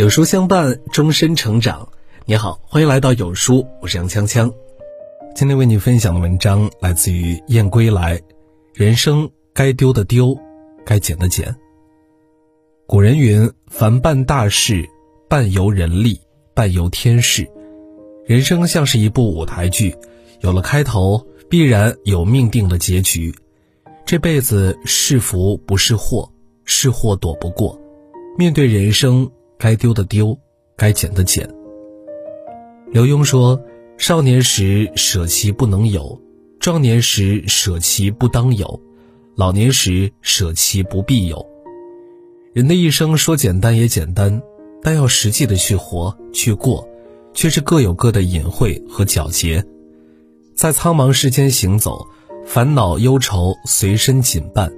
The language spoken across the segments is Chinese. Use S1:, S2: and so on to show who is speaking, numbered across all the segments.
S1: 有书相伴，终身成长。你好，欢迎来到有书，我是杨锵锵。今天为你分享的文章来自于燕归来。人生该丢的丢，该捡的捡。古人云：“凡办大事，半由人力，半由天事。”人生像是一部舞台剧，有了开头，必然有命定的结局。这辈子是福不是祸，是祸躲不过。面对人生。该丢的丢，该捡的捡。刘墉说：“少年时舍其不能有，壮年时舍其不当有，老年时舍其不必有。”人的一生说简单也简单，但要实际的去活去过，却是各有各的隐晦和皎洁。在苍茫世间行走，烦恼忧愁随身紧伴，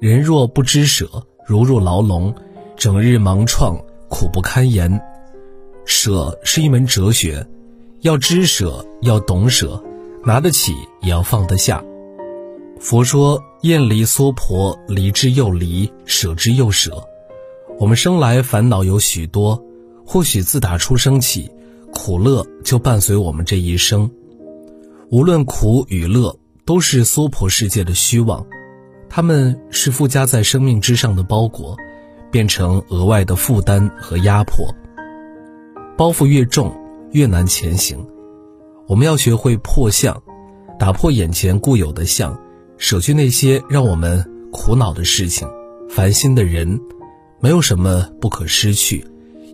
S1: 人若不知舍，如入牢笼，整日忙创。苦不堪言，舍是一门哲学，要知舍，要懂舍，拿得起也要放得下。佛说：“厌离娑婆，离之又离，舍之又舍。”我们生来烦恼有许多，或许自打出生起，苦乐就伴随我们这一生。无论苦与乐，都是娑婆世界的虚妄，它们是附加在生命之上的包裹。变成额外的负担和压迫，包袱越重，越难前行。我们要学会破相，打破眼前固有的相，舍去那些让我们苦恼的事情、烦心的人。没有什么不可失去，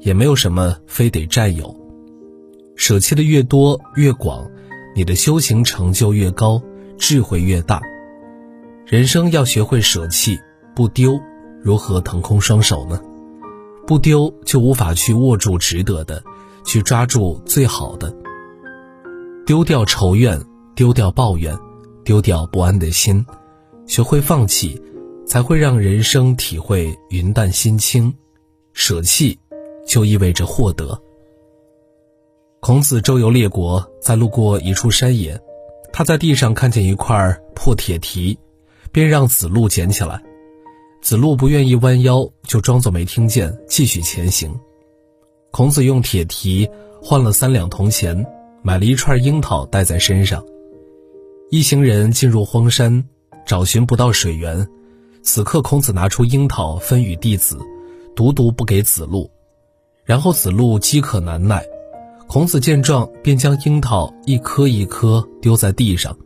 S1: 也没有什么非得占有。舍弃的越多越广，你的修行成就越高，智慧越大。人生要学会舍弃，不丢。如何腾空双手呢？不丢就无法去握住值得的，去抓住最好的。丢掉仇怨，丢掉抱怨，丢掉不安的心，学会放弃，才会让人生体会云淡心轻。舍弃，就意味着获得。孔子周游列国，在路过一处山野，他在地上看见一块破铁蹄，便让子路捡起来。子路不愿意弯腰，就装作没听见，继续前行。孔子用铁蹄换了三两铜钱，买了一串樱桃带在身上。一行人进入荒山，找寻不到水源。此刻，孔子拿出樱桃分与弟子，独独不给子路。然后子路饥渴难耐，孔子见状，便将樱桃一颗一颗丢在地上。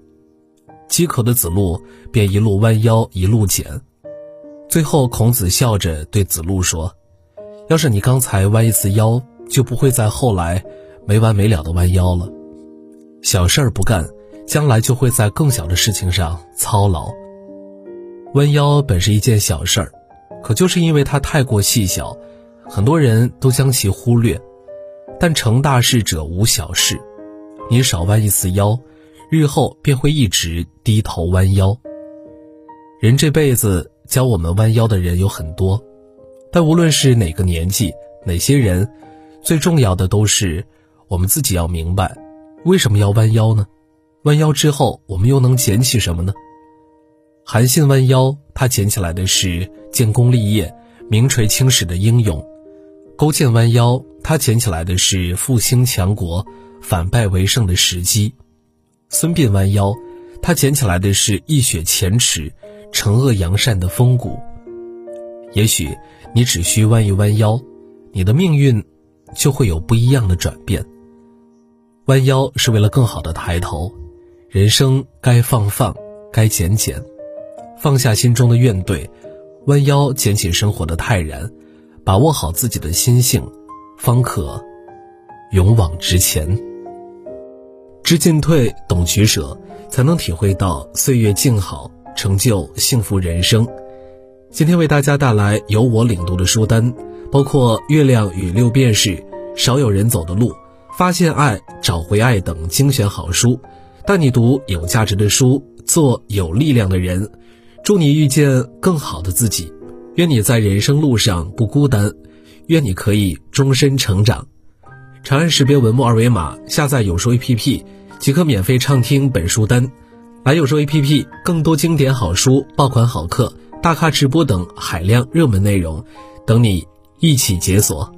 S1: 饥渴的子路便一路弯腰，一路捡。最后，孔子笑着对子路说：“要是你刚才弯一次腰，就不会在后来没完没了的弯腰了。小事儿不干，将来就会在更小的事情上操劳。弯腰本是一件小事儿，可就是因为它太过细小，很多人都将其忽略。但成大事者无小事，你少弯一次腰，日后便会一直低头弯腰。人这辈子。”教我们弯腰的人有很多，但无论是哪个年纪、哪些人，最重要的都是我们自己要明白，为什么要弯腰呢？弯腰之后，我们又能捡起什么呢？韩信弯腰，他捡起来的是建功立业、名垂青史的英勇；勾践弯腰，他捡起来的是复兴强国、反败为胜的时机；孙膑弯腰，他捡起来的是一雪前耻。惩恶扬善的风骨，也许你只需弯一弯腰，你的命运就会有不一样的转变。弯腰是为了更好的抬头，人生该放放，该减减，放下心中的怨怼，弯腰捡起生活的泰然，把握好自己的心性，方可勇往直前。知进退，懂取舍，才能体会到岁月静好。成就幸福人生。今天为大家带来由我领读的书单，包括《月亮与六便士》《少有人走的路》《发现爱，找回爱》等精选好书，带你读有价值的书，做有力量的人。祝你遇见更好的自己，愿你在人生路上不孤单，愿你可以终身成长。长按识别文末二维码，下载有书 APP，即可免费畅听本书单。还有书 APP，更多经典好书、爆款好课、大咖直播等海量热门内容，等你一起解锁。